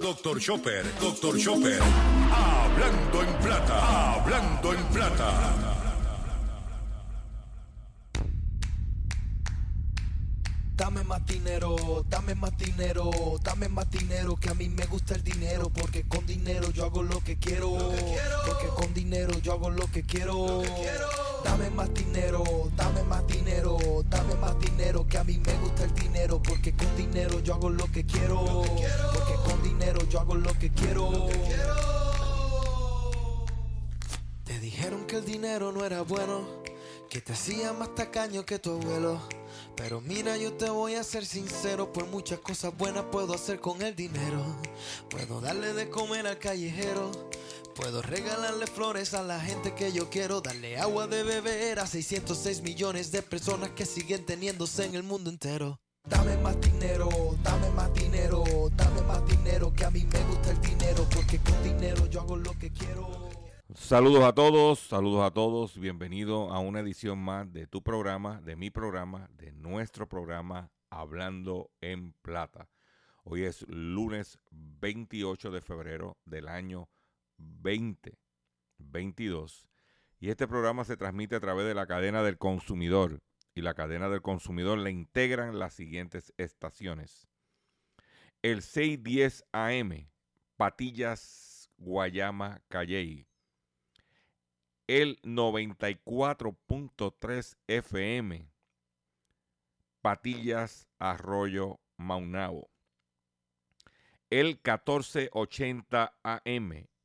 Doctor Chopper, Doctor Chopper. Hablando en plata, hablando en plata. Dame más dinero, dame más dinero, dame más dinero, que a mí me gusta el dinero, porque con dinero yo hago lo que quiero, porque con dinero yo hago lo que quiero. Dame más dinero, dame más dinero, dame más dinero, que a mí me gusta el dinero, porque con dinero yo hago lo que quiero, porque con dinero yo hago lo que quiero. Te dijeron que el dinero no era bueno, que te hacía más tacaño que tu abuelo. Pero mira, yo te voy a ser sincero, por muchas cosas buenas puedo hacer con el dinero. Puedo darle de comer al callejero. Puedo regalarle flores a la gente que yo quiero, darle agua de beber a 606 millones de personas que siguen teniéndose en el mundo entero. Dame más dinero, dame más dinero, dame más dinero, que a mí me gusta el dinero, porque con dinero yo hago lo que quiero. Saludos a todos, saludos a todos, bienvenido a una edición más de tu programa, de mi programa, de nuestro programa Hablando en Plata. Hoy es lunes 28 de febrero del año 2022 y este programa se transmite a través de la cadena del consumidor y la cadena del consumidor le integran las siguientes estaciones. El 610 AM, Patillas, Guayama, Calley el 94.3 FM, Patillas, Arroyo, Maunabo. El 1480 AM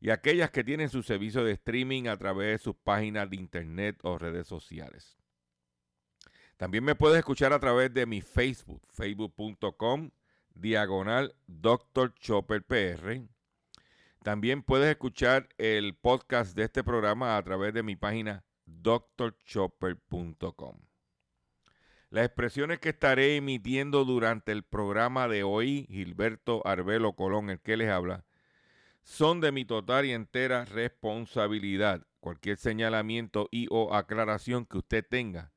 Y aquellas que tienen su servicio de streaming a través de sus páginas de internet o redes sociales. También me puedes escuchar a través de mi Facebook, facebook.com, diagonal Dr. Chopper PR también puedes escuchar el podcast de este programa a través de mi página drchopper.com. Las expresiones que estaré emitiendo durante el programa de hoy, Gilberto Arbelo Colón, el que les habla, son de mi total y entera responsabilidad. Cualquier señalamiento y o aclaración que usted tenga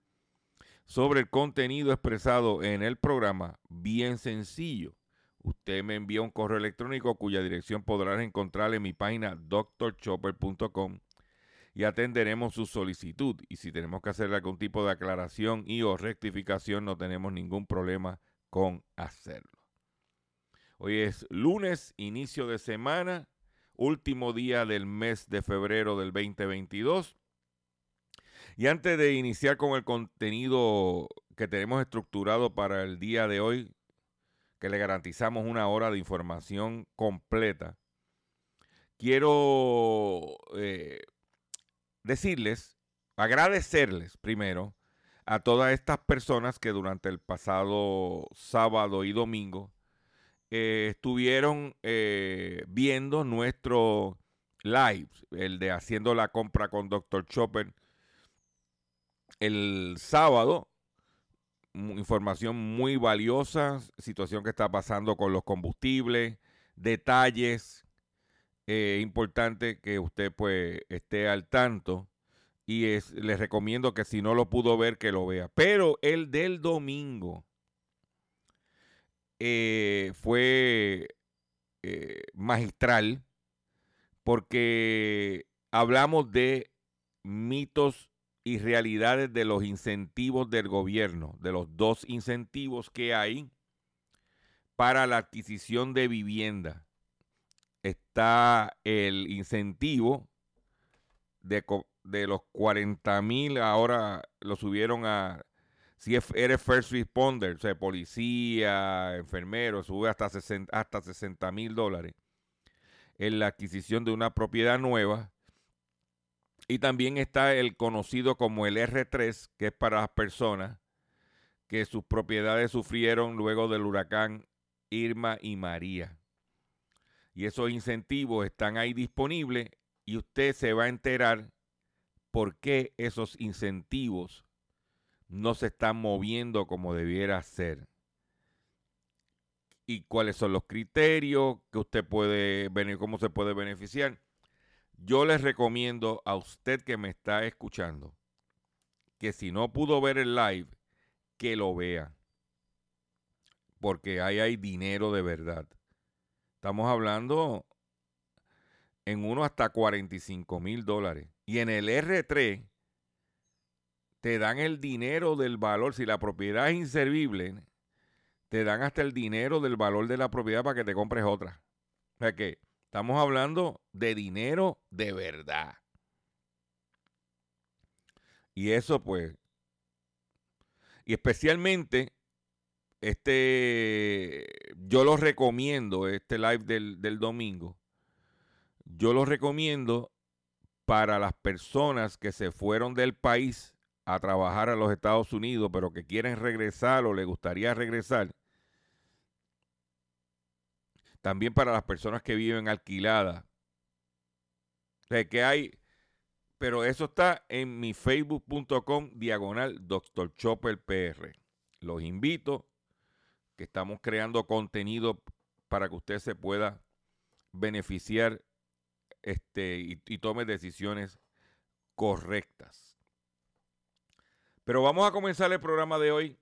sobre el contenido expresado en el programa, bien sencillo usted me envía un correo electrónico cuya dirección podrás encontrar en mi página drchopper.com y atenderemos su solicitud. Y si tenemos que hacer algún tipo de aclaración y o rectificación, no tenemos ningún problema con hacerlo. Hoy es lunes, inicio de semana, último día del mes de febrero del 2022. Y antes de iniciar con el contenido que tenemos estructurado para el día de hoy, que le garantizamos una hora de información completa, quiero eh, decirles, agradecerles primero a todas estas personas que durante el pasado sábado y domingo eh, estuvieron eh, viendo nuestro live, el de haciendo la compra con Dr. Chopper el sábado información muy valiosa, situación que está pasando con los combustibles, detalles eh, importantes que usted pues esté al tanto y es, les recomiendo que si no lo pudo ver que lo vea. Pero el del domingo eh, fue eh, magistral porque hablamos de mitos y realidades de los incentivos del gobierno, de los dos incentivos que hay para la adquisición de vivienda. Está el incentivo de de los 40 mil, ahora lo subieron a, si eres first responder, o sea, policía, enfermero, sube hasta 60 hasta 60 mil dólares en la adquisición de una propiedad nueva. Y también está el conocido como el R3, que es para las personas que sus propiedades sufrieron luego del huracán Irma y María. Y esos incentivos están ahí disponibles y usted se va a enterar por qué esos incentivos no se están moviendo como debiera ser. Y cuáles son los criterios que usted puede venir, cómo se puede beneficiar. Yo les recomiendo a usted que me está escuchando que si no pudo ver el live, que lo vea. Porque ahí hay dinero de verdad. Estamos hablando en uno hasta 45 mil dólares. Y en el R3 te dan el dinero del valor. Si la propiedad es inservible, te dan hasta el dinero del valor de la propiedad para que te compres otra. O sea que estamos hablando de dinero de verdad. Y eso pues, y especialmente, este, yo lo recomiendo, este live del, del domingo, yo lo recomiendo para las personas que se fueron del país a trabajar a los Estados Unidos, pero que quieren regresar o les gustaría regresar. También para las personas que viven alquiladas. Que hay, pero eso está en mi facebook.com diagonal Dr. Chopper PR. Los invito, que estamos creando contenido para que usted se pueda beneficiar este, y, tome decisiones correctas. Pero vamos a comenzar el programa de hoy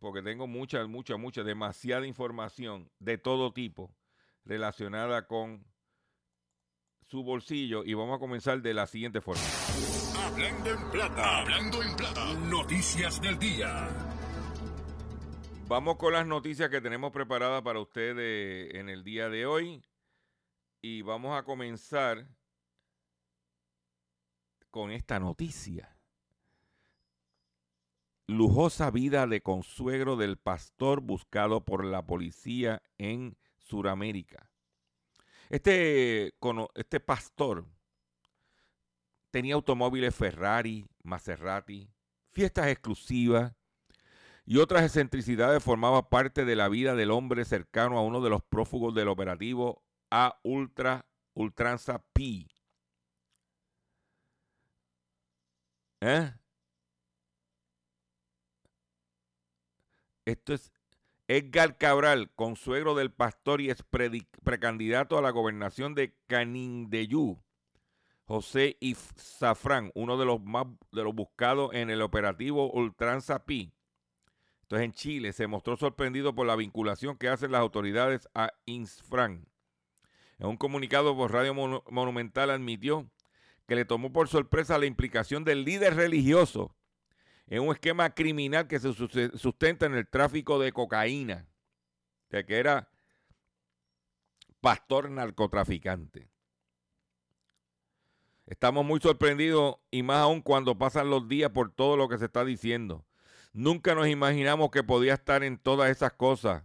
porque tengo mucha, mucha, mucha, demasiada información de todo tipo relacionada con su bolsillo y vamos a comenzar de la siguiente forma. Hablando en plata, hablando en plata, noticias del día. Vamos con las noticias que tenemos preparadas para ustedes en el día de hoy y vamos a comenzar con esta noticia. Lujosa vida de consuegro del pastor buscado por la policía en Sudamérica. Este, este pastor tenía automóviles Ferrari, Maserati, fiestas exclusivas y otras excentricidades formaban parte de la vida del hombre cercano a uno de los prófugos del operativo a Ultra Ultranza P. ¿Eh? Esto es Edgar Cabral, consuegro del pastor y es precandidato a la gobernación de Canindeyú. José If Zafrán, uno de los más de los buscados en el operativo Ultranza Pi. Entonces en Chile se mostró sorprendido por la vinculación que hacen las autoridades a Insfran. En un comunicado por Radio Monumental admitió que le tomó por sorpresa la implicación del líder religioso en un esquema criminal que se sustenta en el tráfico de cocaína, que era pastor narcotraficante. Estamos muy sorprendidos y más aún cuando pasan los días por todo lo que se está diciendo. Nunca nos imaginamos que podía estar en todas esas cosas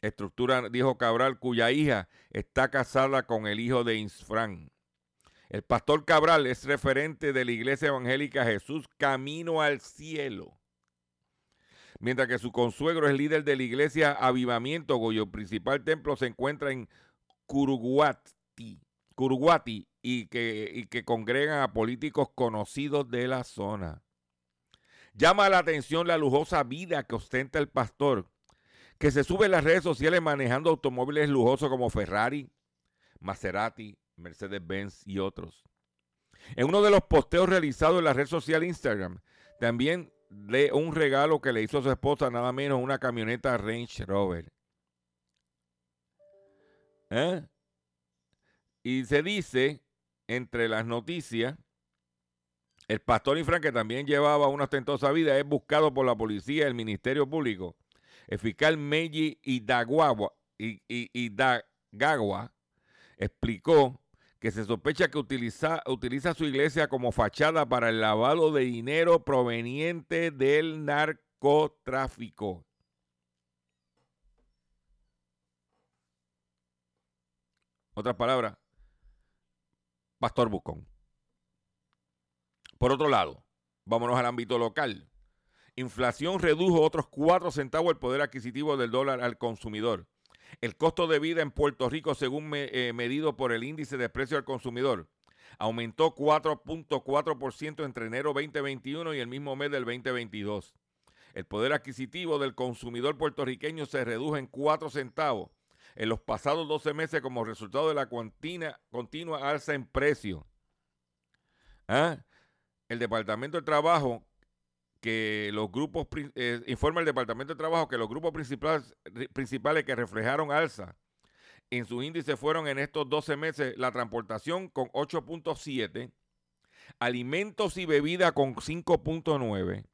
estructura, dijo Cabral, cuya hija está casada con el hijo de Insfran. El pastor Cabral es referente de la iglesia evangélica Jesús Camino al Cielo. Mientras que su consuegro es líder de la iglesia Avivamiento, cuyo principal templo se encuentra en Curuguati, y, que, y que congregan a políticos conocidos de la zona. Llama la atención la lujosa vida que ostenta el pastor, que se sube en las redes sociales manejando automóviles lujosos como Ferrari, Maserati, Mercedes-Benz y otros. En uno de los posteos realizados en la red social Instagram, también de un regalo que le hizo su esposa, nada menos una camioneta Range Rover. ¿Eh? Y se dice, entre las noticias, el pastor Infran, que también llevaba una ostentosa vida, es buscado por la policía y el Ministerio Público el fiscal Meiji Idagawa, explicó que se sospecha que utiliza, utiliza su iglesia como fachada para el lavado de dinero proveniente del narcotráfico. Otras palabras, Pastor Bucón. Por otro lado, vámonos al ámbito local. Inflación redujo otros 4 centavos el poder adquisitivo del dólar al consumidor. El costo de vida en Puerto Rico, según eh, medido por el índice de precio al consumidor, aumentó 4.4% entre enero 2021 y el mismo mes del 2022. El poder adquisitivo del consumidor puertorriqueño se redujo en 4 centavos en los pasados 12 meses como resultado de la continua, continua alza en precio. ¿Ah? El Departamento de Trabajo que los grupos, eh, informa el Departamento de Trabajo que los grupos principales, principales que reflejaron alza en sus índices fueron en estos 12 meses la transportación con 8.7, alimentos y bebida con 5.9,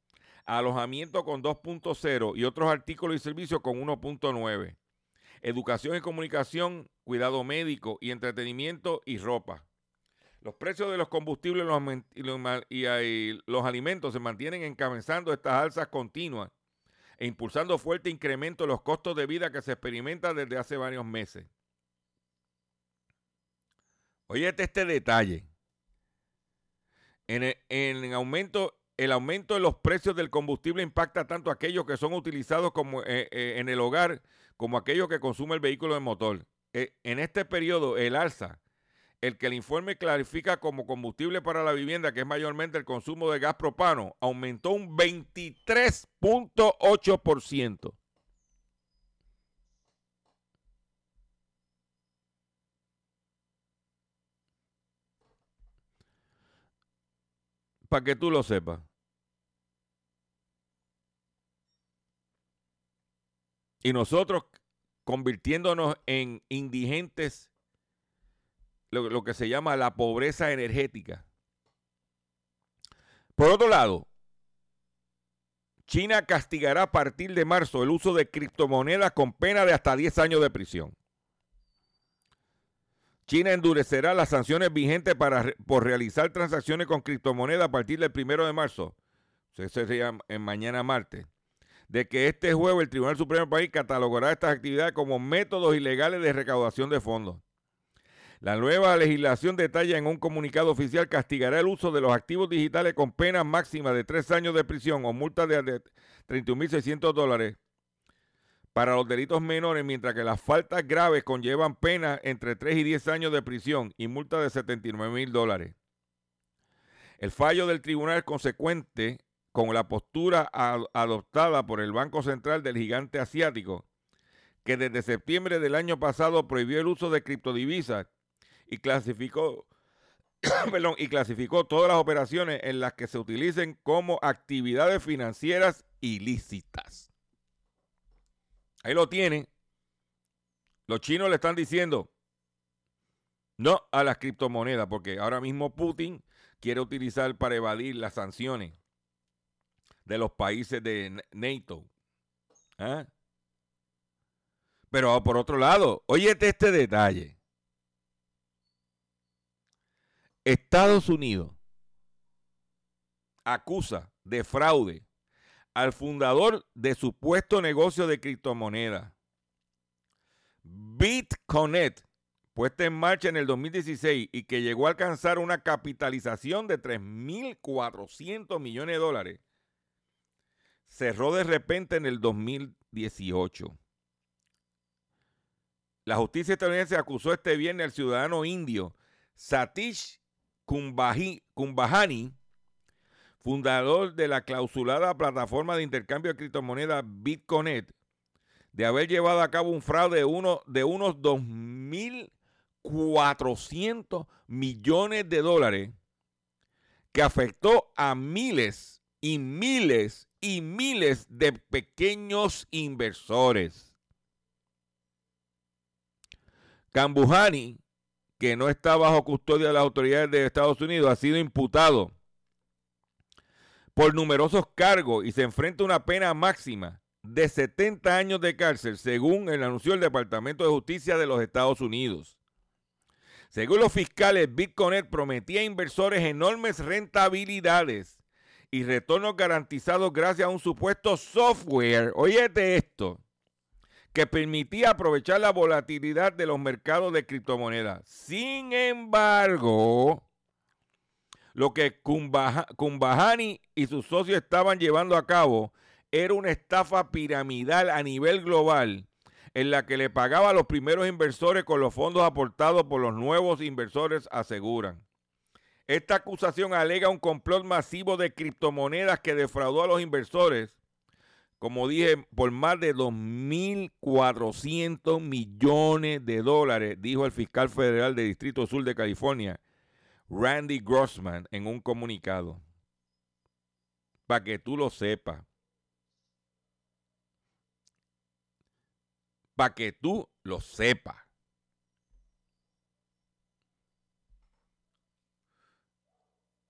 alojamiento con 2.0 y otros artículos y servicios con 1.9, educación y comunicación, cuidado médico y entretenimiento y ropa. Los precios de los combustibles y los, alimentos se mantienen encabezando estas alzas continuas e impulsando fuerte incremento en los costos de vida que se experimenta desde hace varios meses. Oye, este detalle. En el, aumento, el aumento de los precios del combustible impacta tanto a aquellos que son utilizados como, eh, eh, en el hogar como aquellos que consumen el vehículo de motor. Eh, en este periodo, el alza el que el informe clarifica como combustible para la vivienda, que es mayormente el consumo de gas propano, aumentó un 23.8%. Para que tú lo sepas. Y nosotros convirtiéndonos en indigentes lo, que se llama la pobreza energética. Por otro lado, China castigará a partir de marzo el uso de criptomonedas con pena de hasta 10 años de prisión. China endurecerá las sanciones vigentes para, por realizar transacciones con criptomonedas a partir del primero de marzo, eso sería en mañana martes, de que este jueves el Tribunal Supremo del país catalogará estas actividades como métodos ilegales de recaudación de fondos. La nueva legislación detalla en un comunicado oficial castigará el uso de los activos digitales con pena máxima de tres años de prisión o multa de 31.600 dólares para los delitos menores, mientras que las faltas graves conllevan pena entre 3 y 10 años de prisión y multa de 79 mil dólares. El fallo del tribunal es consecuente con la postura adoptada por el Banco Central del gigante asiático, que desde septiembre del año pasado prohibió el uso de criptodivisas y clasificó, y clasificó todas las operaciones en las que se utilicen como actividades financieras ilícitas. Ahí lo tienen. Los chinos le están diciendo no a las criptomonedas, porque ahora mismo Putin quiere utilizar para evadir las sanciones de los países de NATO. ¿Ah? Pero por otro lado, óyete este detalle. Estados Unidos acusa de fraude al fundador de supuesto negocio de criptomonedas. BitConnect, puesta en marcha en el 2016 y que llegó a alcanzar una capitalización de 3.400 millones de dólares, cerró de repente en el 2018. La justicia estadounidense acusó este viernes al ciudadano indio Satish Kumbahani, fundador de la clausulada plataforma de intercambio de criptomonedas BitConnect, de haber llevado a cabo un fraude de, uno, de unos 2.400 millones de dólares que afectó a miles y miles y miles de pequeños inversores. Kambuhani que no está bajo custodia de las autoridades de Estados Unidos, ha sido imputado por numerosos cargos y se enfrenta a una pena máxima de 70 años de cárcel, según el anunció el Departamento de Justicia de los Estados Unidos. Según los fiscales, Bitcoin prometía a inversores enormes rentabilidades y retornos garantizados gracias a un supuesto software, óyete esto, que permitía aprovechar la volatilidad de los mercados de criptomonedas. Sin embargo, lo que Kumbahani y sus socios estaban llevando a cabo era una estafa piramidal a nivel global en la que le pagaba a los primeros inversores con los fondos aportados por los nuevos inversores, aseguran. Esta acusación alega un complot masivo de criptomonedas que defraudó a los inversores, como dije, por más de 2.400 millones de dólares, dijo el fiscal federal del Distrito Sur de California, Randy Grossman, en un comunicado. Para que tú lo sepas. para que tú lo sepas.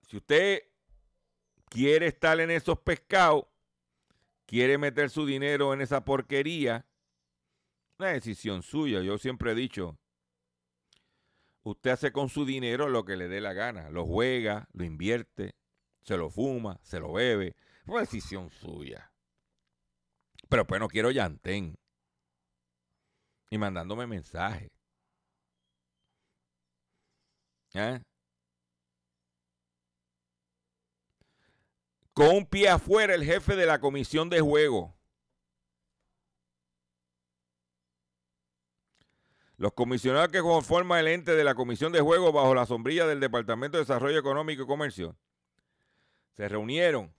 Si usted quiere estar en esos pescados, quiere meter su dinero en esa porquería, una decisión suya. Yo siempre he dicho, usted hace con su dinero lo que le dé la gana. Lo juega, lo invierte, se lo fuma, se lo bebe. Una decisión suya. Pero pues no quiero llantén y mandándome mensajes. ¿Eh? Con un pie afuera el jefe de la comisión de juego. Los comisionados que conforman el ente de la comisión de juego bajo la sombrilla del Departamento de Desarrollo Económico y Comercio se reunieron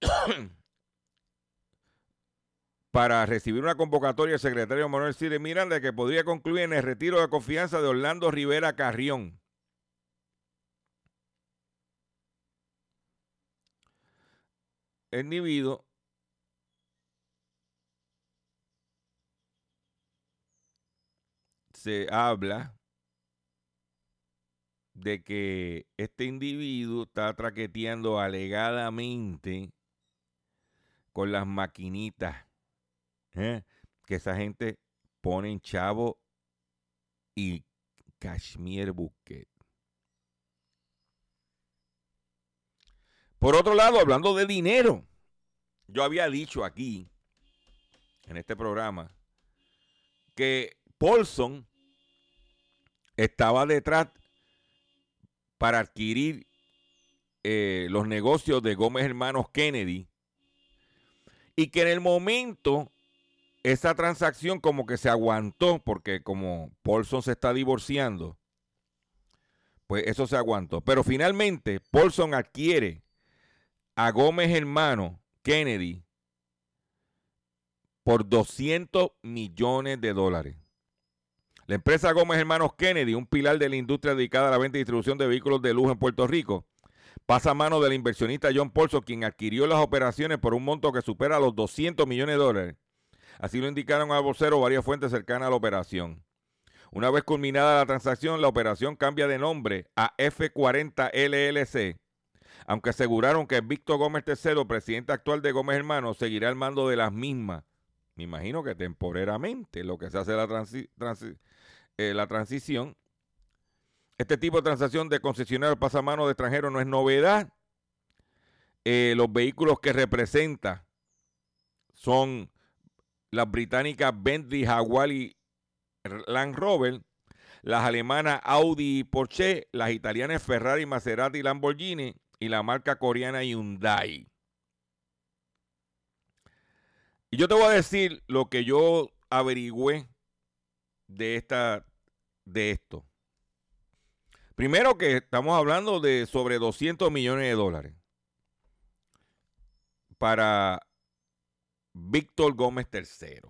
para recibir una convocatoria del secretario Manuel Cire Miranda que podría concluir en el retiro de confianza de Orlando Rivera Carrión. Individuo se habla de que este individuo está traqueteando alegadamente con las maquinitas ¿eh? que esa gente pone en chavo y Kashmir Bouquet. Por otro lado, hablando de dinero, yo había dicho aquí, en este programa, que Paulson estaba detrás para adquirir eh, los negocios de Gómez Hermanos Kennedy y que en el momento esa transacción como que se aguantó porque como Paulson se está divorciando, pues eso se aguantó. Pero finalmente Paulson adquiere a Gómez hermano Kennedy por 200 millones de dólares. La empresa Gómez Hermanos Kennedy, un pilar de la industria dedicada a la venta y distribución de vehículos de lujo en Puerto Rico, pasa a mano del inversionista John Paulson, quien adquirió las operaciones por un monto que supera los 200 millones de dólares Así lo indicaron al vocero varias fuentes cercanas a la operación. Una vez culminada la transacción, la operación cambia de nombre a F40 LLC, aunque aseguraron que Víctor Gómez III, presidente actual de Gómez Hermanos, seguirá al mando de las mismas. Me imagino que temporeramente, lo que se hace la, eh, transición. Este tipo de transacción de concesionario pasamano de extranjeros no es novedad. Eh, los vehículos que representa son las británicas Bentley, Jaguar y Land Rover, las alemanas Audi y Porsche, las italianas Ferrari, Maserati y Lamborghini y la marca coreana Hyundai. Y yo te voy a decir lo que yo averigüé de esta de esto. Primero que estamos hablando de sobre 200 millones de dólares para Víctor Gómez III.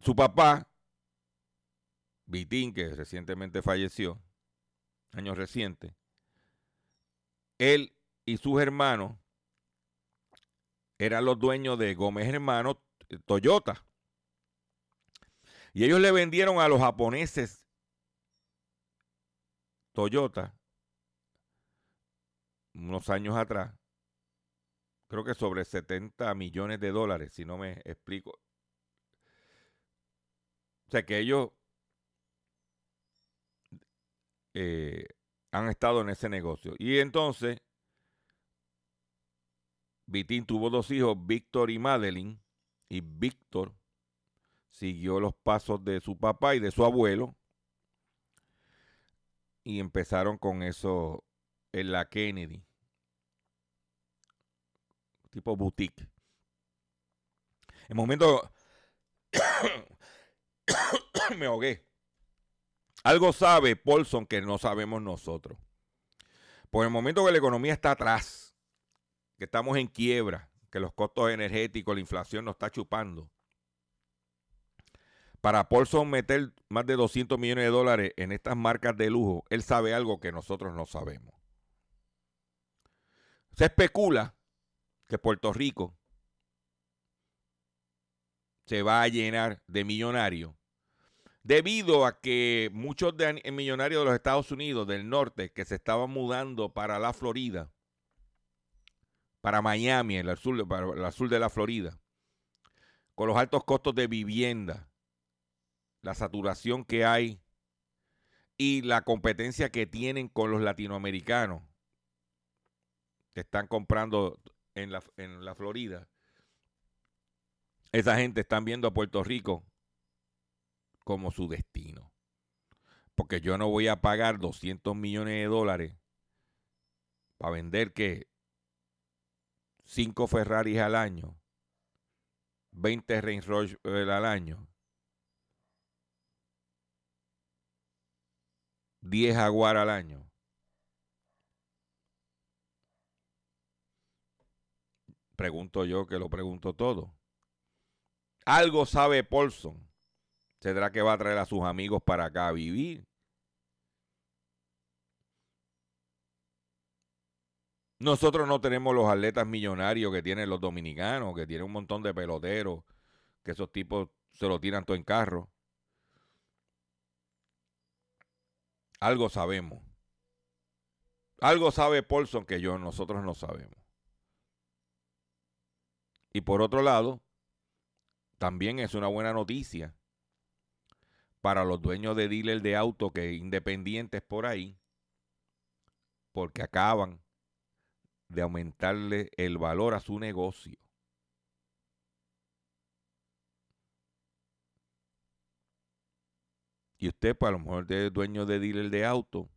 Su papá, Vitín, que recientemente falleció, años recientes, él y sus hermanos eran los dueños de Gómez Hermanos Toyota. Y ellos le vendieron a los japoneses Toyota unos años atrás creo que sobre 70 millones de dólares, si no me explico. O sea que ellos eh, han estado en ese negocio. Y entonces, Vitín tuvo dos hijos, Víctor y Madeline, y Víctor siguió los pasos de su papá y de su abuelo. Y empezaron con eso en la Kennedy. Tipo boutique. En momento me ahogué. Algo sabe Paulson que no sabemos nosotros. Por el momento que la economía está atrás, que estamos en quiebra, que los costos energéticos, la inflación nos está chupando. Para Paulson meter más de 200 millones de dólares en estas marcas de lujo, él sabe algo que nosotros no sabemos. Se especula que Puerto Rico se va a llenar de millonarios debido a que muchos de millonarios de los Estados Unidos del norte que se estaban mudando para la Florida, para Miami, el sur, para el sur de la Florida, con los altos costos de vivienda, la saturación que hay y la competencia que tienen con los latinoamericanos que están comprando en la, en la Florida. Esa gente están viendo a Puerto Rico como su destino. Porque yo no voy a pagar 200 millones de dólares para vender que 5 Ferraris al año, 20 Range Rover al año, 10 Jaguar al año. Pregunto yo que lo pregunto todo. Algo sabe Paulson ¿Tendrá que va a traer a sus amigos para acá a vivir? Nosotros no tenemos los atletas millonarios que tienen los dominicanos, que tienen un montón de peloteros, que esos tipos se lo tiran todo en carro. Algo sabemos. Algo sabe Paulson que yo, nosotros no sabemos. Y por otro lado, también es una buena noticia para los dueños de dealers de auto que independientes por ahí, porque acaban de aumentarle el valor a su negocio. Y usted, pues a lo mejor es dueño de dealer de auto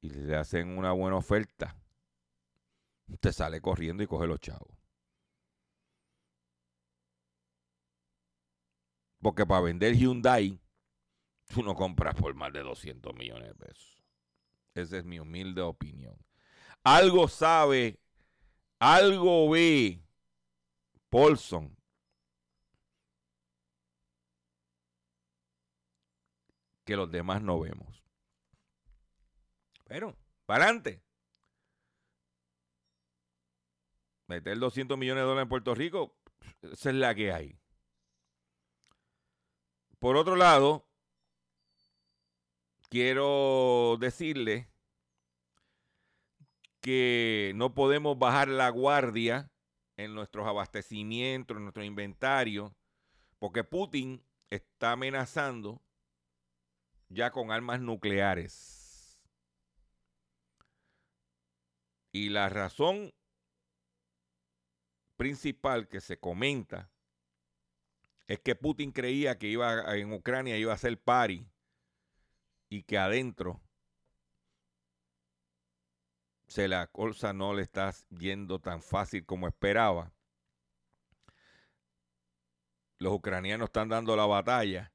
y le hacen una buena oferta, usted sale corriendo y coge los chavos. Porque para vender Hyundai, tú no compras por más de 200 millones de pesos. Esa es mi humilde opinión. Algo sabe, algo ve Paulson que los demás no vemos. Pero, para adelante. Meter 200 millones de dólares en Puerto Rico, esa es la que hay. Por otro lado, quiero decirle que no podemos bajar la guardia en nuestros abastecimientos, en nuestro inventario, porque Putin está amenazando ya con armas nucleares. Y la razón principal que se comenta es que Putin creía que iba en Ucrania iba a ser pari y que adentro se la cosa no le está yendo tan fácil como esperaba. Los ucranianos están dando la batalla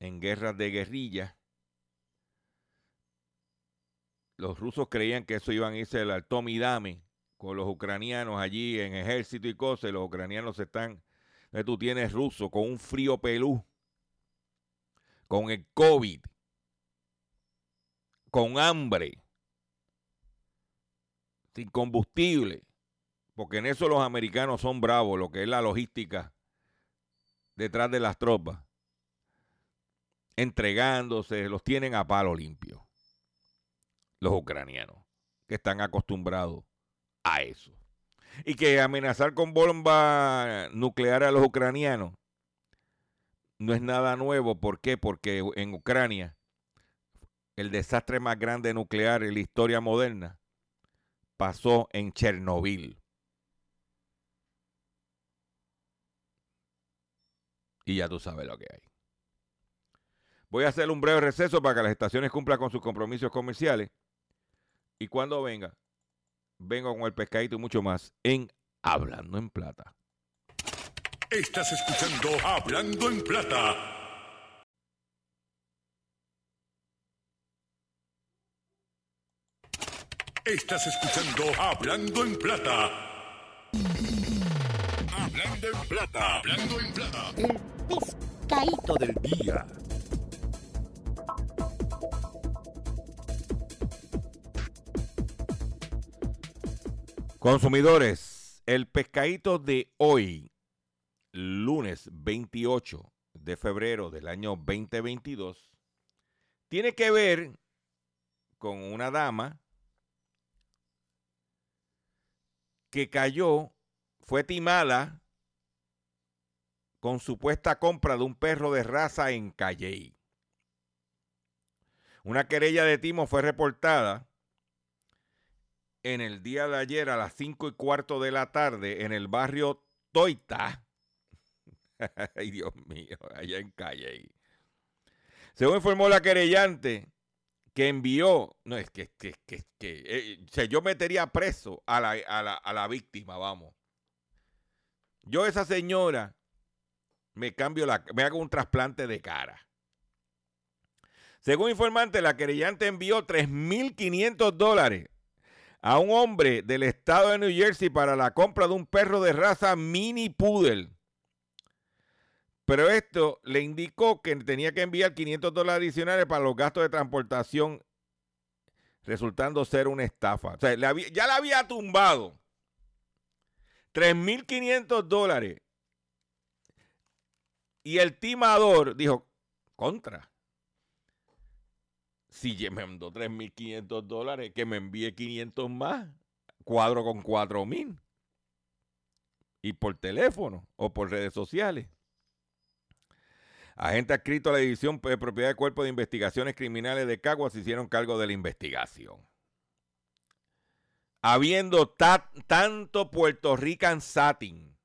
en guerras de guerrilla. Los rusos creían que eso iban a irse al Tommy Dame con los ucranianos allí en ejército y cosas. Los ucranianos se están tú tienes ruso con un frío pelú, con el COVID, con hambre, sin combustible, porque en eso los americanos son bravos, lo que es la logística detrás de las tropas, entregándose, los tienen a palo limpio, los ucranianos, que están acostumbrados a eso y que amenazar con bomba nuclear a los ucranianos no es nada nuevo. ¿Por qué? Porque en Ucrania el desastre más grande nuclear en la historia moderna pasó en Chernobyl. Y ya tú sabes lo que hay. Voy a hacer un breve receso para que las estaciones cumplan con sus compromisos comerciales. Y cuando venga, vengo con el pescadito y mucho más en Hablando en Plata. Estás escuchando Hablando en Plata. Estás escuchando Hablando en Plata. Hablando en Plata. Hablando en Plata. El pescadito del día. Consumidores, el pescadito de hoy, lunes 28 de febrero del año 2022, tiene que ver con una dama que cayó, fue timada con supuesta compra de un perro de raza en Calley. Una querella de timo fue reportada en el día de ayer a las 5 y cuarto de la tarde en el barrio Toita. Ay, Dios mío, allá en Calle. Según informó la querellante, que envió, no es que, que, que, que eh, yo metería preso a la, a, la, a la víctima, vamos. Yo esa señora me cambio la, me hago un trasplante de cara. Según informante, la querellante envió 3.500 dólares a un hombre del estado de New Jersey para la compra de un perro de raza mini poodle. Pero esto le indicó que tenía que enviar 500 dólares adicionales para los gastos de transportación, resultando ser una estafa. O sea, ya la había tumbado. 3.500 dólares. Y el timador dijo, contra si me mandó 3.500 dólares, que me envíe 500 más, cuadro con 4.000. Y por teléfono o por redes sociales. Agente adscrito a la División de Propiedad de Cuerpo de Investigaciones Criminales de Caguas hicieron cargo de la investigación. Habiendo tanto Puerto Rican Satin,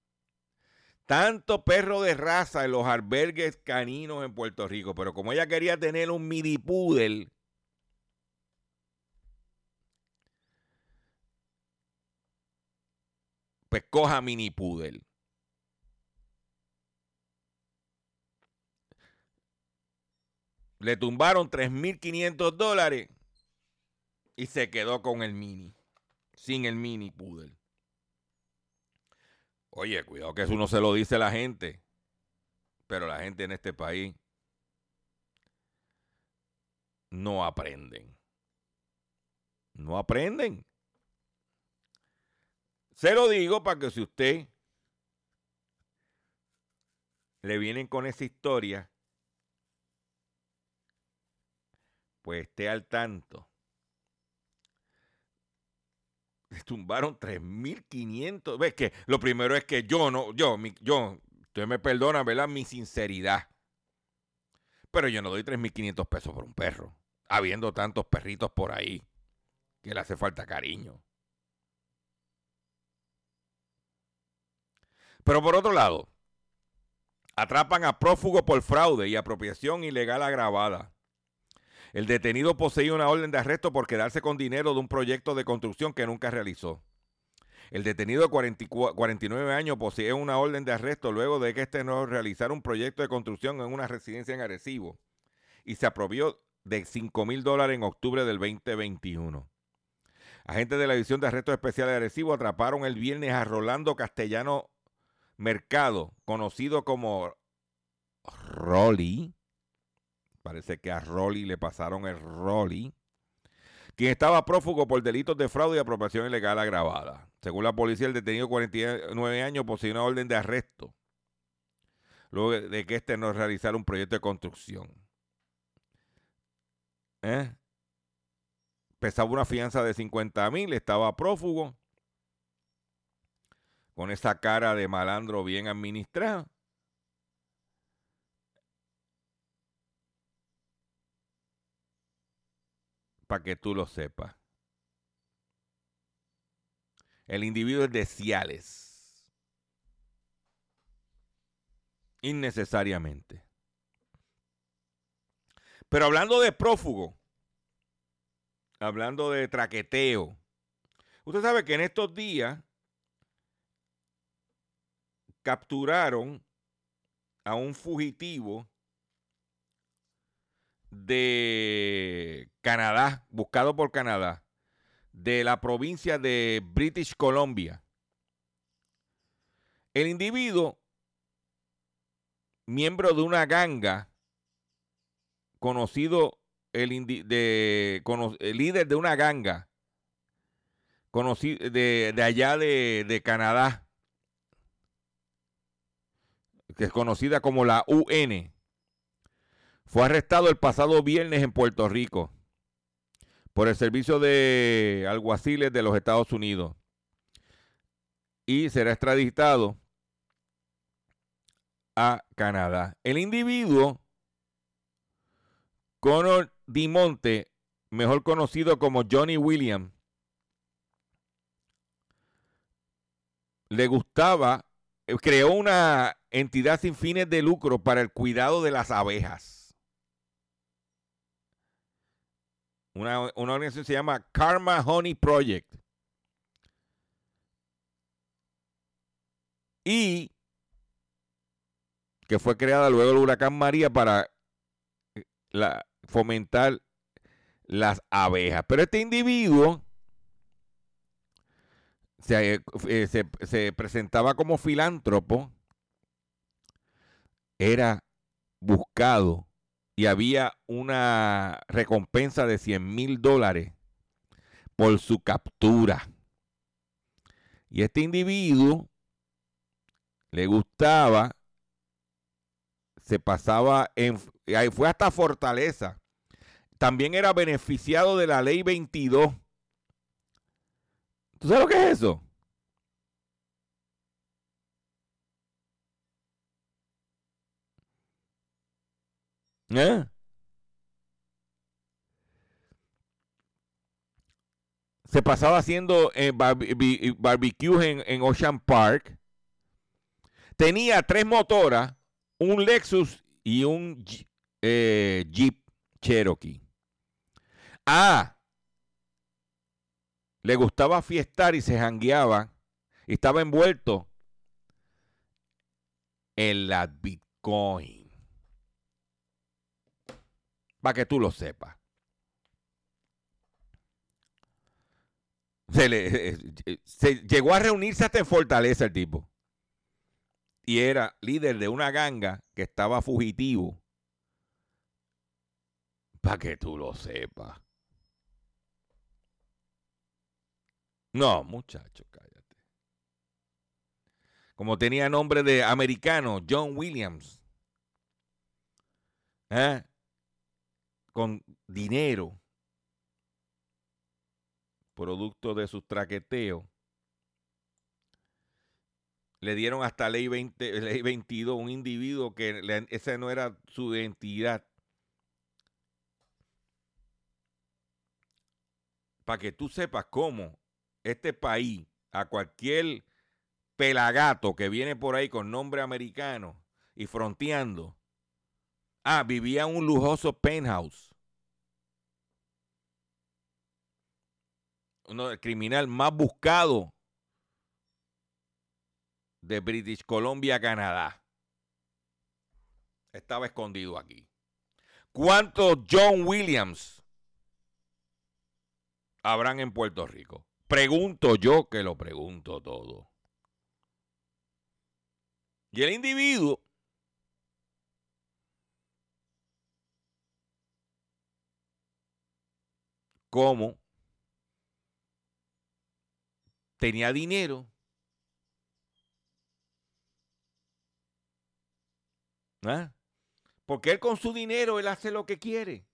tanto perro de raza en los albergues caninos en Puerto Rico, pero como ella quería tener un mini poodle, pues coja mini poodle. Le tumbaron 3.500 dólares y se quedó con el mini, sin el mini poodle. Oye, cuidado que eso no se lo dice la gente, pero la gente en este país no aprenden. No aprenden. Se lo digo para que si usted le vienen con esa historia, pues esté al tanto. Tumbaron 3.500. Ves que lo primero es que yo no, yo, yo, usted me perdona, ¿verdad? Mi sinceridad. Pero yo no doy 3.500 pesos por un perro, habiendo tantos perritos por ahí que le hace falta cariño. Pero por otro lado, atrapan a prófugo por fraude y apropiación ilegal agravada. El detenido poseía una orden de arresto por quedarse con dinero de un proyecto de construcción que nunca realizó. El detenido de 49 años posee una orden de arresto luego de que este no realizara un proyecto de construcción en una residencia en Arecibo y se apropió de 5 mil dólares en octubre del 2021. Agentes de la División de Arrestos Especiales de Arecibo atraparon el viernes a Rolando Castellano Mercado, conocido como Rolly, parece que a Rolly le pasaron el Rolly, quien estaba prófugo por delitos de fraude y apropiación ilegal agravada. Según la policía, el detenido de 49 años posee una orden de arresto luego de que éste no realizara un proyecto de construcción. ¿Eh? Pesaba una fianza de 50 mil, estaba prófugo con esa cara de malandro bien administrada. Para que tú lo sepas. El individuo es de Ciales. Innecesariamente. Pero hablando de prófugo, hablando de traqueteo, usted sabe que en estos días capturaron a un fugitivo de Canadá, buscado por Canadá, de la provincia de British Columbia. El individuo, miembro de una ganga, conocido, el, de, el líder de una ganga, conocido, de, allá de Canadá, que es conocida como la UN, fue arrestado el pasado viernes en Puerto Rico por el Servicio de Alguaciles de los Estados Unidos y será extraditado a Canadá. El individuo, Conor Dimonte, mejor conocido como Johnny Williams, le gustaba, creó una entidad sin fines de lucro para el cuidado de las abejas. Una, organización se llama Karma Honey Project. Y que fue creada luego del huracán María para eh, fomentar las abejas. Pero este individuo se, eh, se presentaba como filántropo, era buscado y había una recompensa de 100 mil dólares por su captura. Y este individuo le gustaba, se pasaba en, fue hasta Fortaleza. También era beneficiado de la ley 22. ¿Tú sabes lo que es eso? ¿Eh? Se pasaba haciendo eh, barbecue en, Ocean Park. Tenía tres motoras, un Lexus y un eh, Jeep Cherokee. Ah, le gustaba fiestar y se jangueaba y estaba envuelto en la Bitcoin para que tú lo sepas. Se, le, se llegó a reunirse hasta en Fortaleza el tipo. Y era líder de una ganga que estaba fugitivo. Para que tú lo sepas. No, muchacho, cállate. Como tenía nombre de americano, John Williams. ¿Eh? con dinero, producto de sus traqueteos, le dieron hasta ley, 20, ley 22, un individuo que esa no era su identidad. Para que tú sepas cómo este país, a cualquier pelagato que viene por ahí con nombre americano y fronteando, Ah, vivía en un lujoso penthouse. Uno, el criminal más buscado de British Columbia, Canadá. Estaba escondido aquí. ¿Cuántos John Williams habrán en Puerto Rico? Pregunto yo que lo pregunto todo. Y el individuo cómo tenía dinero. ¿Ah? Porque él con su dinero, él hace lo que quiere.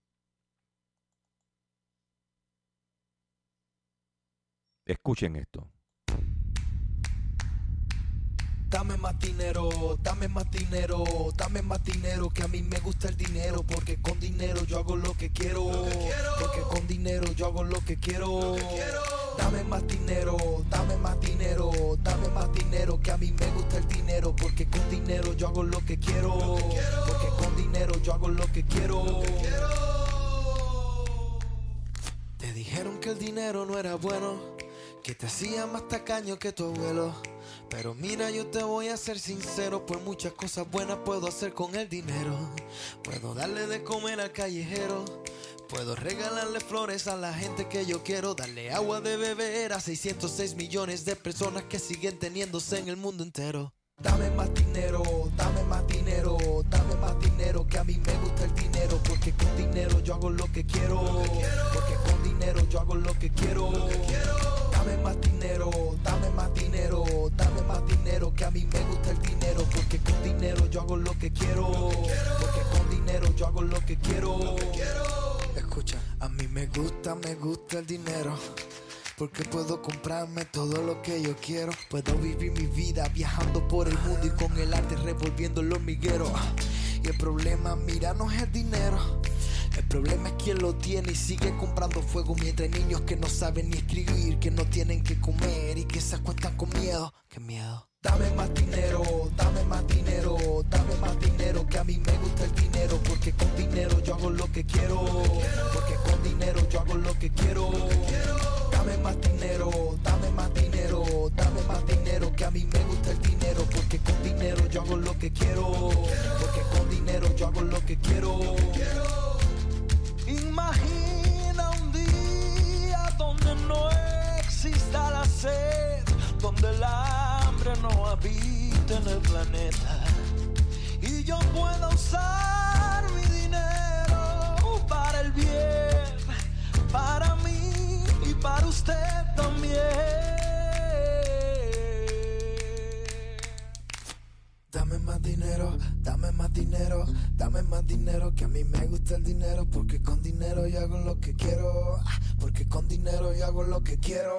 Dame más dinero, dame más dinero, dame más dinero, que a mí me gusta el dinero, porque con dinero yo hago lo que quiero, porque con dinero yo hago lo que quiero. Dame más dinero, dame más dinero, dame más dinero, que a mí me gusta el dinero, porque con dinero yo hago lo que quiero, porque con dinero yo hago lo que quiero. Te dijeron que el dinero no era bueno, que te hacía más tacaño que tu abuelo. Pero mira, yo te voy a ser sincero, pues muchas cosas buenas puedo hacer con el dinero. Puedo darle de comer al callejero. Puedo regalarle flores a la gente que yo quiero, darle agua de beber a 606 millones de personas que siguen teniéndose en el mundo entero. Dame más dinero, dame más dinero, dame más dinero, que a mí me gusta el dinero, porque con dinero yo hago lo que quiero, porque con dinero yo hago lo que quiero. Dame más dinero, dame más dinero, dame más dinero, que a mí me gusta el dinero, porque con dinero yo hago lo que quiero, porque con dinero yo hago lo que quiero. Escucha, a mí me gusta, me gusta el dinero. Porque puedo comprarme todo lo que yo quiero. Puedo vivir mi vida viajando por el mundo y con el arte revolviendo los migueros. Y el problema, mira, no es el dinero. El problema es quien lo tiene y sigue comprando fuego mientras hay niños que no saben ni escribir, que no tienen que comer y que se acuestan con miedo. Qué miedo. Dame más dinero, dame más dinero, dame más dinero, que a mí me gusta el dinero, porque con dinero yo hago lo que quiero, porque con dinero yo hago lo que quiero. Dame más dinero, dame más dinero, dame más dinero, que a mí me gusta el dinero, porque con dinero yo hago lo que quiero, porque con dinero yo hago lo que quiero. Imagina un día donde no exista la sed, donde el hambre no habite en el planeta. Y yo pueda usar mi dinero para el bien, para mí y para usted también. Más dinero, dame más dinero, dame más dinero, que a mí me gusta el dinero, porque con dinero yo hago lo que quiero, ah, porque con dinero yo hago lo que quiero.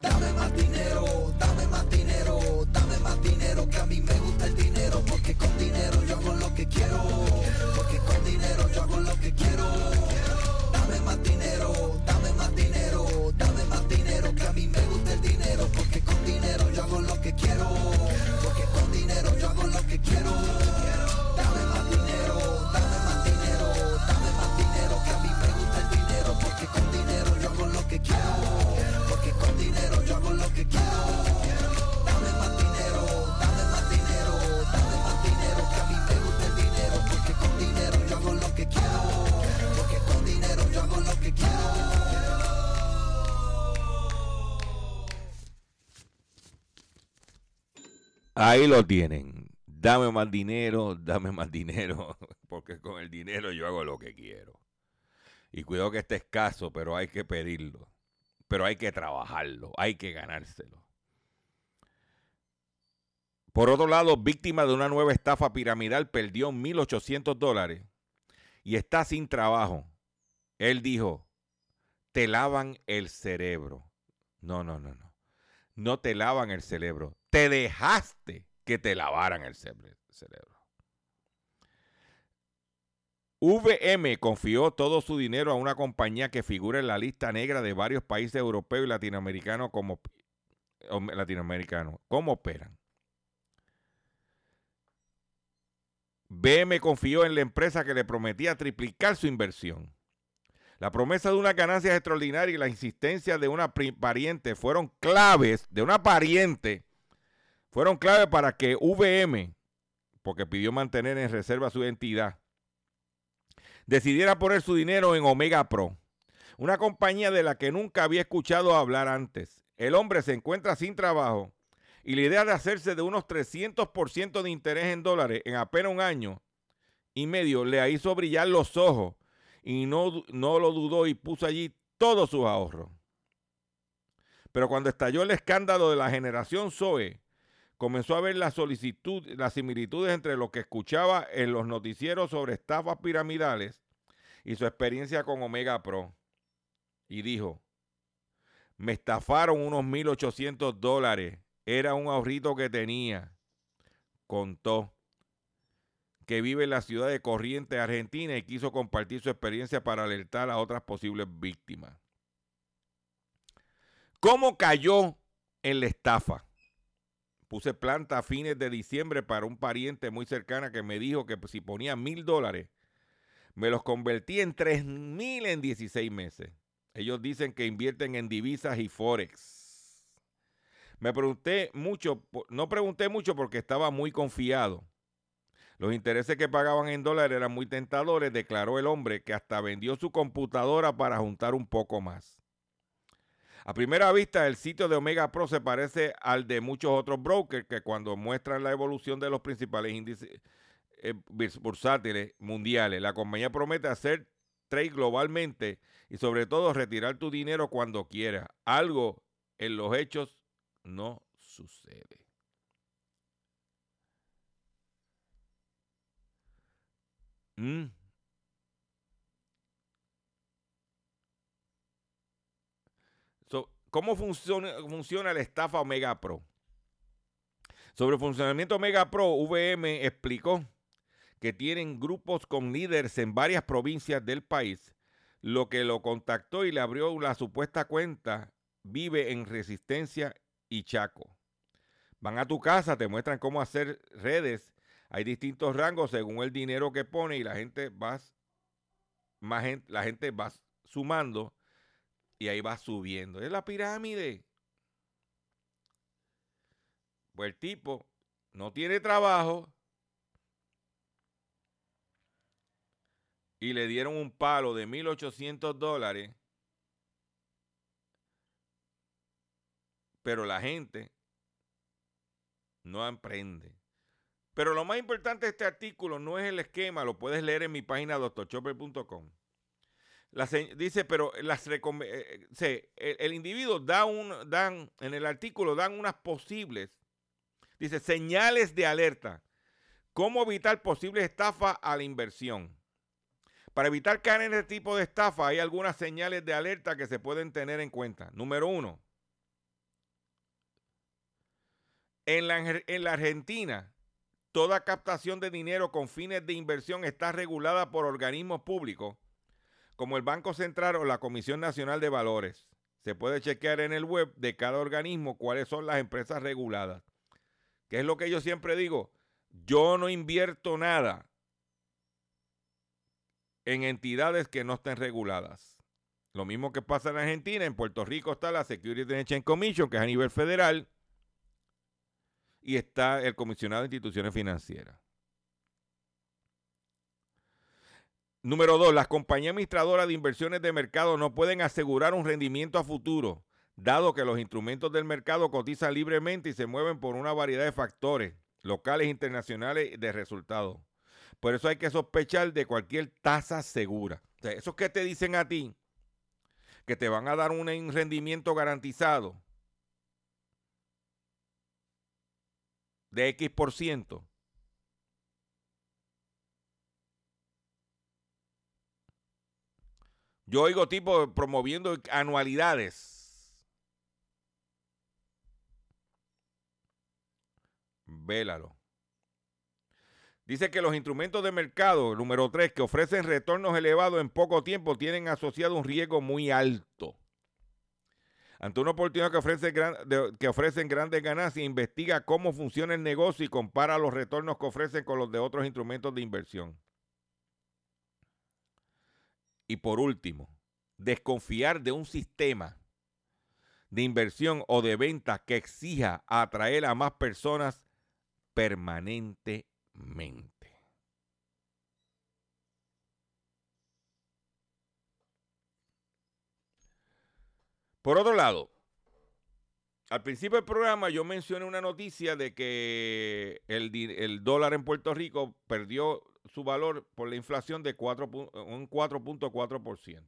Dame más dinero, dame más dinero, dame más dinero, que a mí me gusta el dinero, porque con dinero yo hago lo que quiero, porque con dinero yo hago lo que quiero. Dame más dinero, dame más dinero, dame más dinero, que a mí me gusta el dinero, porque con dinero yo hago lo que quiero, Ahí lo tienen. Dame más dinero, dame más dinero, porque con el dinero yo hago lo que quiero. Y cuidado que esté escaso, pero hay que pedirlo. Pero hay que trabajarlo, hay que ganárselo. Por otro lado, víctima de una nueva estafa piramidal perdió 1.800 dólares y está sin trabajo. Él dijo, te lavan el cerebro. No, no, no, no. No te lavan el cerebro. Te dejaste que te lavaran el cerebro. VM confió todo su dinero a una compañía que figura en la lista negra de varios países europeos y latinoamericanos como o latinoamericanos. ¿Cómo operan? BM confió en la empresa que le prometía triplicar su inversión. La promesa de una ganancia extraordinaria y la insistencia de una pariente fueron claves, de una pariente, fueron claves para que VM, porque pidió mantener en reserva su identidad, decidiera poner su dinero en Omega Pro, una compañía de la que nunca había escuchado hablar antes. El hombre se encuentra sin trabajo y la idea de hacerse de unos 300% de interés en dólares en apenas un año y medio le hizo brillar los ojos y no, no lo dudó y puso allí todos sus ahorros. Pero cuando estalló el escándalo de la generación Zoe, comenzó a ver la solicitud, las similitudes entre lo que escuchaba en los noticieros sobre estafas piramidales y su experiencia con Omega Pro. Y dijo, me estafaron unos 1.800 dólares Era un ahorrito que tenía. Contó que vive en la ciudad de Corrientes, Argentina, y quiso compartir su experiencia para alertar a otras posibles víctimas. ¿Cómo cayó en la estafa? Puse planta a fines de diciembre para un pariente muy cercana que me dijo que si ponía mil dólares, me los convertí en tres mil en 16 meses. Ellos dicen que invierten en divisas y forex. Me pregunté mucho, no pregunté mucho porque estaba muy confiado. Los intereses que pagaban en dólares eran muy tentadores, declaró el hombre que hasta vendió su computadora para juntar un poco más. A primera vista, el sitio de Omega Pro se parece al de muchos otros brokers que cuando muestran la evolución de los principales índices eh, bursátiles mundiales, la compañía promete hacer trade globalmente y sobre todo retirar tu dinero cuando quiera. Algo en los hechos no sucede. Mm. ¿Cómo funciona, funciona la estafa Omega Pro? Sobre el funcionamiento Omega Pro, VM explicó que tienen grupos con líderes en varias provincias del país, lo que lo contactó y le abrió la supuesta cuenta Vive en Resistencia y Chaco. Van a tu casa, te muestran cómo hacer redes hay distintos rangos según el dinero que pone y la gente va, más la gente va sumando y ahí va subiendo. Es la pirámide. Pues el tipo no tiene trabajo y le dieron un palo de 1.800 dólares, pero la gente no emprende. Pero lo más importante de este artículo no es el esquema, lo puedes leer en mi página doctorchopper.com. Dice, pero las eh, eh, el, el, individuo da un, dan, en el artículo dan unas posibles, dice, señales de alerta. ¿Cómo evitar posibles estafas a la inversión? Para evitar caer en este tipo de estafa hay algunas señales de alerta que se pueden tener en cuenta. Número uno, en la, en la Argentina, Toda captación de dinero con fines de inversión está regulada por organismos públicos como el Banco Central o la Comisión Nacional de Valores. Se puede chequear en el web de cada organismo cuáles son las empresas reguladas. ¿Qué es lo que yo siempre digo? Yo no invierto nada en entidades que no estén reguladas. Lo mismo que pasa en Argentina, en Puerto Rico está la Security and Exchange Commission, que es a nivel federal, y está el comisionado de instituciones financieras. Número dos, las compañías administradoras de inversiones de mercado no pueden asegurar un rendimiento a futuro, dado que los instrumentos del mercado cotizan libremente y se mueven por una variedad de factores locales e internacionales de resultados. Por eso hay que sospechar de cualquier tasa segura. O esos que te dicen a ti que te van a dar un rendimiento garantizado, de X por ciento. Yo oigo tipo promoviendo anualidades. Vélalo. Dice que los instrumentos de mercado, número 3, que ofrecen retornos elevados en poco tiempo, tienen asociado un riesgo muy alto. Ante una oportunidad que, ofrece que ofrecen grandes ganancias, investiga cómo funciona el negocio y compara los retornos que ofrecen con los de otros instrumentos de inversión. Y por último, desconfiar de un sistema de inversión o de venta que exija atraer a más personas permanentemente. Por otro lado, al principio del programa yo mencioné una noticia de que el, dólar en Puerto Rico perdió su valor por la inflación de 4, un 4.4%.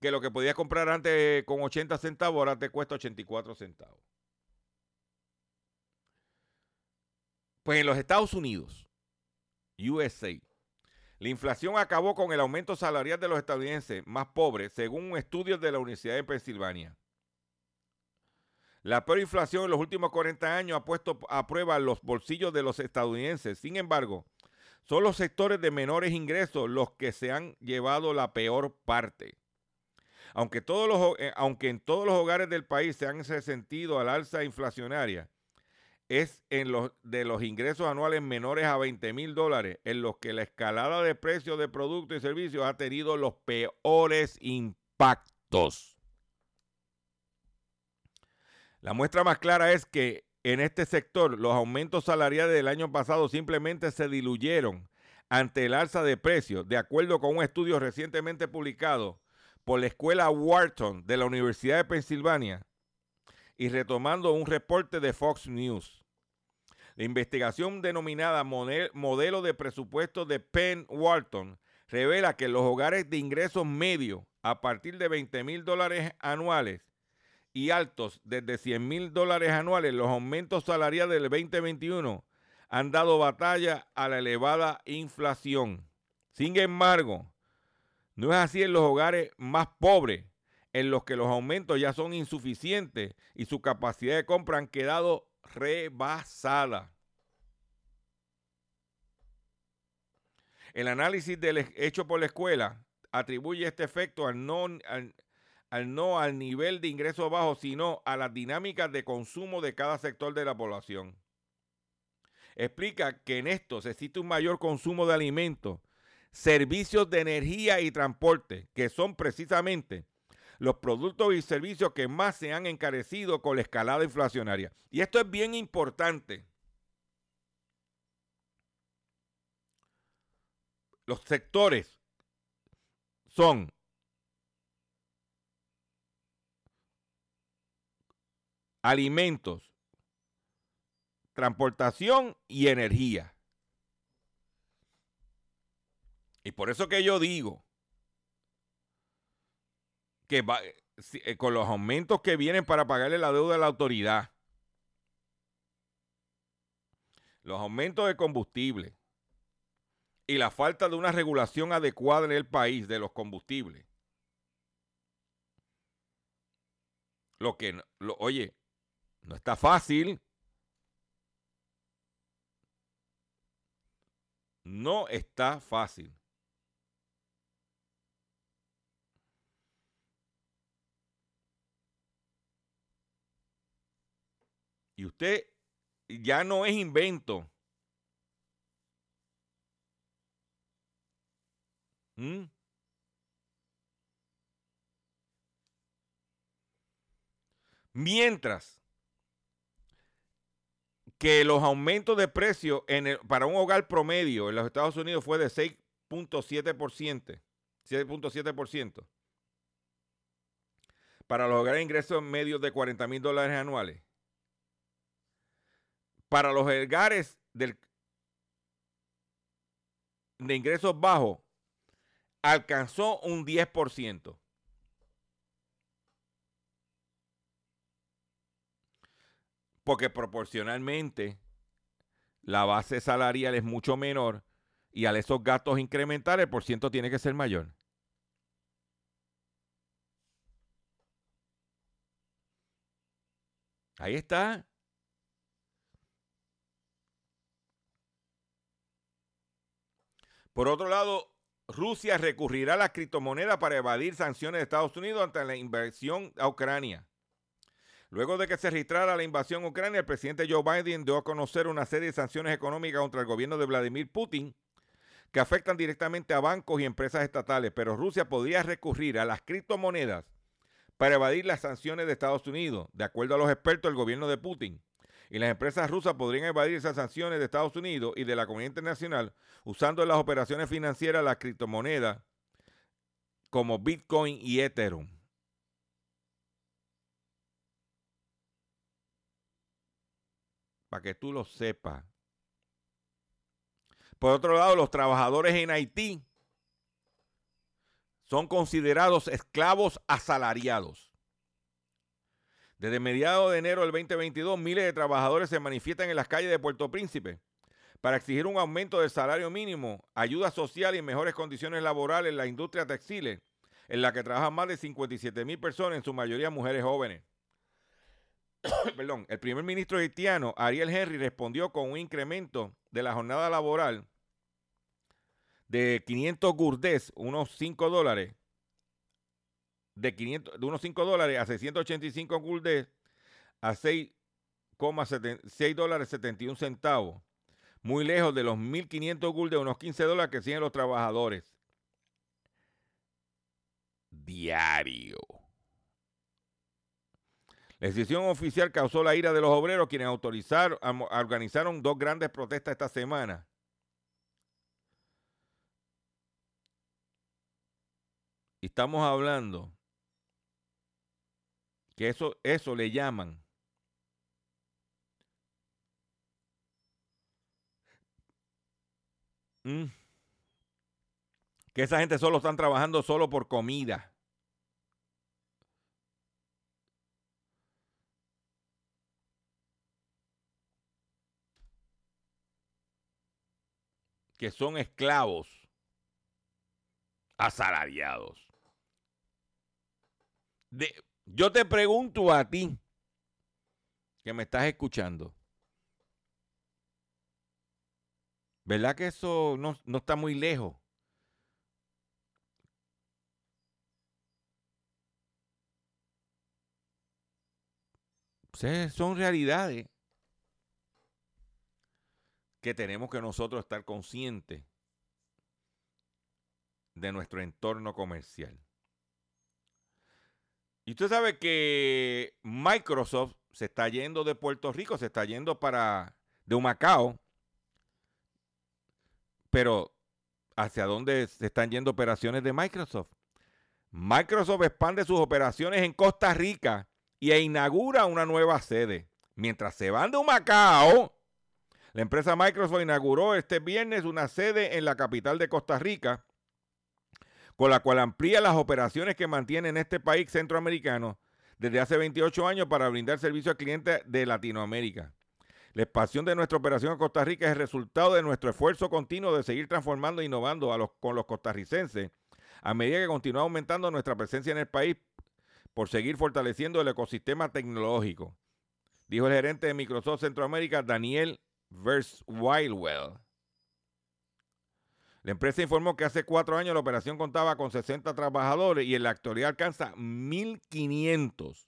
Que lo que podías comprar antes con 80 centavos ahora te cuesta 84 centavos. Pues en los Estados Unidos, USA, La inflación acabó con el aumento salarial de los estadounidenses más pobres, según un estudio de la Universidad de Pensilvania. La peor inflación en los últimos 40 años ha puesto a prueba los bolsillos de los estadounidenses. Sin embargo, son los sectores de menores ingresos los que se han llevado la peor parte. Aunque, eh, aunque en todos los hogares del país se han resentido al alza inflacionaria, es en los de los ingresos anuales menores a 20 mil dólares en los que la escalada de precios de productos y servicios ha tenido los peores impactos. La muestra más clara es que en este sector los aumentos salariales del año pasado simplemente se diluyeron ante el alza de precios, de acuerdo con un estudio recientemente publicado por la escuela Wharton de la Universidad de Pensilvania y retomando un reporte de Fox News. La investigación denominada Modelo de Presupuesto de Penn Wharton revela que los hogares de ingresos medios a partir de 20 mil dólares anuales y altos desde 100 mil dólares anuales, los aumentos salariales del 2021 han dado batalla a la elevada inflación. Sin embargo, no es así en los hogares más pobres, en los que los aumentos ya son insuficientes y su capacidad de compra han quedado rebasada. El análisis del, hecho por la escuela atribuye este efecto al no, al, no al nivel de ingresos bajos, sino a las dinámicas de consumo de cada sector de la población. Explica que en esto se existe un mayor consumo de alimentos, servicios de energía y transporte, que son precisamente los productos y servicios que más se han encarecido con la escalada inflacionaria. Y esto es bien importante. Los sectores son alimentos, transportación y energía. Y por eso que yo digo va, eh, con los aumentos que vienen para pagarle la deuda a la autoridad, los aumentos de combustible y la falta de una regulación adecuada en el país de los combustibles. Lo que, oye, no está fácil. No está fácil. Y usted ya no es invento. ¿Mm? Mientras que los aumentos de precio para un hogar promedio en los Estados Unidos fue de 6.7%, 7.7%. Para los hogares de ingresos medios de 40 mil dólares anuales para los hogares de ingresos bajos alcanzó un 10%. Porque proporcionalmente la base salarial es mucho menor y al esos gastos incrementar el por ciento tiene que ser mayor. Ahí está. Por otro lado, Rusia recurrirá a la criptomoneda para evadir sanciones de Estados Unidos ante la invasión a Ucrania. Luego de que se registrara la invasión a Ucrania, el presidente Joe Biden dio a conocer una serie de sanciones económicas contra el gobierno de Vladimir Putin que afectan directamente a bancos y empresas estatales, pero Rusia podría recurrir a las criptomonedas para evadir las sanciones de Estados Unidos, de acuerdo a los expertos del gobierno de Putin y las empresas rusas podrían evadir esas sanciones de Estados Unidos y de la comunidad internacional usando en las operaciones financieras las criptomonedas como Bitcoin y Ethereum. Para que tú lo sepas. Por otro lado, los trabajadores en Haití son considerados esclavos asalariados. Desde mediados de enero del 2022, miles de trabajadores se manifiestan en las calles de Puerto Príncipe para exigir un aumento del salario mínimo, ayuda social y mejores condiciones laborales en la industria textil, en la que trabajan más de 57 mil personas, en su mayoría mujeres jóvenes. Perdón, el primer ministro haitiano, Ariel Henry, respondió con un incremento de la jornada laboral de 500 gurdés, unos 5 dólares, de, 500, de unos 5 dólares a 685 gurdés a 6,6 dólares 71 centavos. Muy lejos de los 1.500 guldes, unos 15 dólares que siguen los trabajadores. Diario. La decisión oficial causó la ira de los obreros, quienes autorizaron, organizaron dos grandes protestas esta semana. Estamos hablando que eso, eso le llaman mm, que esa gente solo están trabajando solo por comida. Que son esclavos asalariados. De, yo te pregunto a ti, que me estás escuchando, ¿verdad que eso no, no está muy lejos? son realidades que tenemos que nosotros estar conscientes de nuestro entorno comercial. Y usted sabe que Microsoft se está yendo de Puerto Rico, se está yendo para de Humacao. Pero ¿hacia dónde se están yendo operaciones de Microsoft? Microsoft expande sus operaciones en Costa Rica e inaugura una nueva sede. Mientras se van de Humacao, la empresa Microsoft inauguró este viernes una sede en la capital de Costa Rica con la cual amplía las operaciones que mantiene en este país centroamericano desde hace 28 años para brindar servicio al cliente de Latinoamérica. La expansión de nuestra operación en Costa Rica es el resultado de nuestro esfuerzo continuo de seguir transformando e innovando a los, con los costarricenses a medida que continúa aumentando nuestra presencia en el país por seguir fortaleciendo el ecosistema tecnológico, dijo el gerente de Microsoft Centroamérica, Daniel Verswilwell. La empresa informó que hace cuatro años la operación contaba con 60 trabajadores y en la actualidad alcanza 1.500.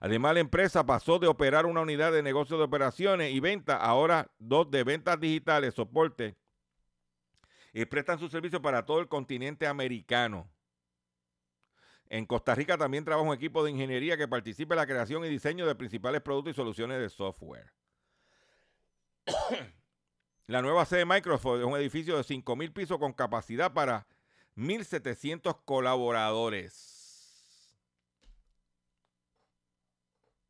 Además, la empresa pasó de operar una unidad de negocio de operaciones y venta, ahora dos de ventas digitales, soporte, y prestan su servicio para todo el continente americano. En Costa Rica también trabaja un equipo de ingeniería que participa en la creación y diseño de principales productos y soluciones de software. La nueva sede de Microsoft es un edificio de 5.000 pisos con capacidad para 1.700 colaboradores.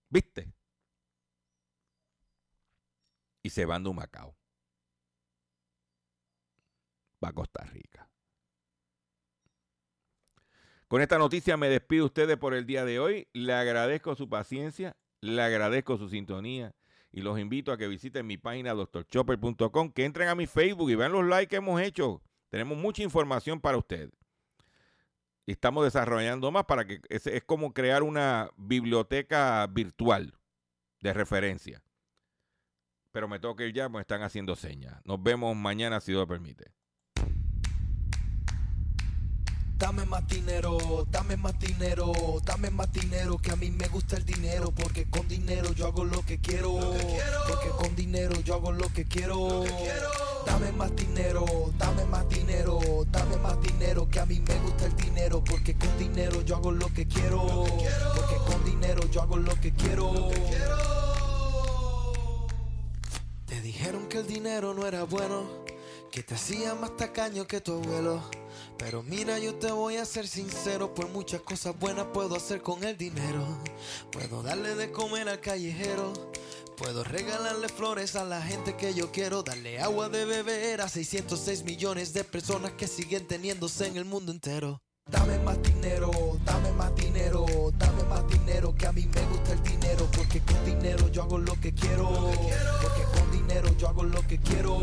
¿Viste? Y se van de un Macao. Va a Costa Rica. Con esta noticia me despido ustedes por el día de hoy. Le agradezco su paciencia, le agradezco su sintonía y los invito a que visiten mi página doctorchopper.com, que entren a mi Facebook y vean los likes que hemos hecho. Tenemos mucha información para usted. Y estamos desarrollando más para que es, es como crear una biblioteca virtual de referencia. Pero me tengo que ir ya, me están haciendo señas. Nos vemos mañana si Dios permite. Dame más dinero, dame más dinero, dame más dinero, que a mí me gusta el dinero, porque con dinero yo hago lo que quiero, porque con dinero yo hago lo que quiero. Dame más dinero, dame más dinero, dame más dinero, que a mí me gusta el dinero, porque con dinero yo hago lo que quiero, porque con dinero yo hago lo que quiero. Te dijeron que el dinero no era bueno, que te hacía más tacaño que tu abuelo. Pero mira, yo te voy a ser sincero, por muchas cosas buenas puedo hacer con el dinero. Puedo darle de comer al callejero. Puedo regalarle flores a la gente que yo quiero, darle agua de beber a 606 millones de personas que siguen teniéndose en el mundo entero. Dame más dinero, dame más dinero, dame más dinero, que a mí me gusta el dinero, porque con dinero yo hago lo que quiero, porque con dinero yo hago lo que quiero.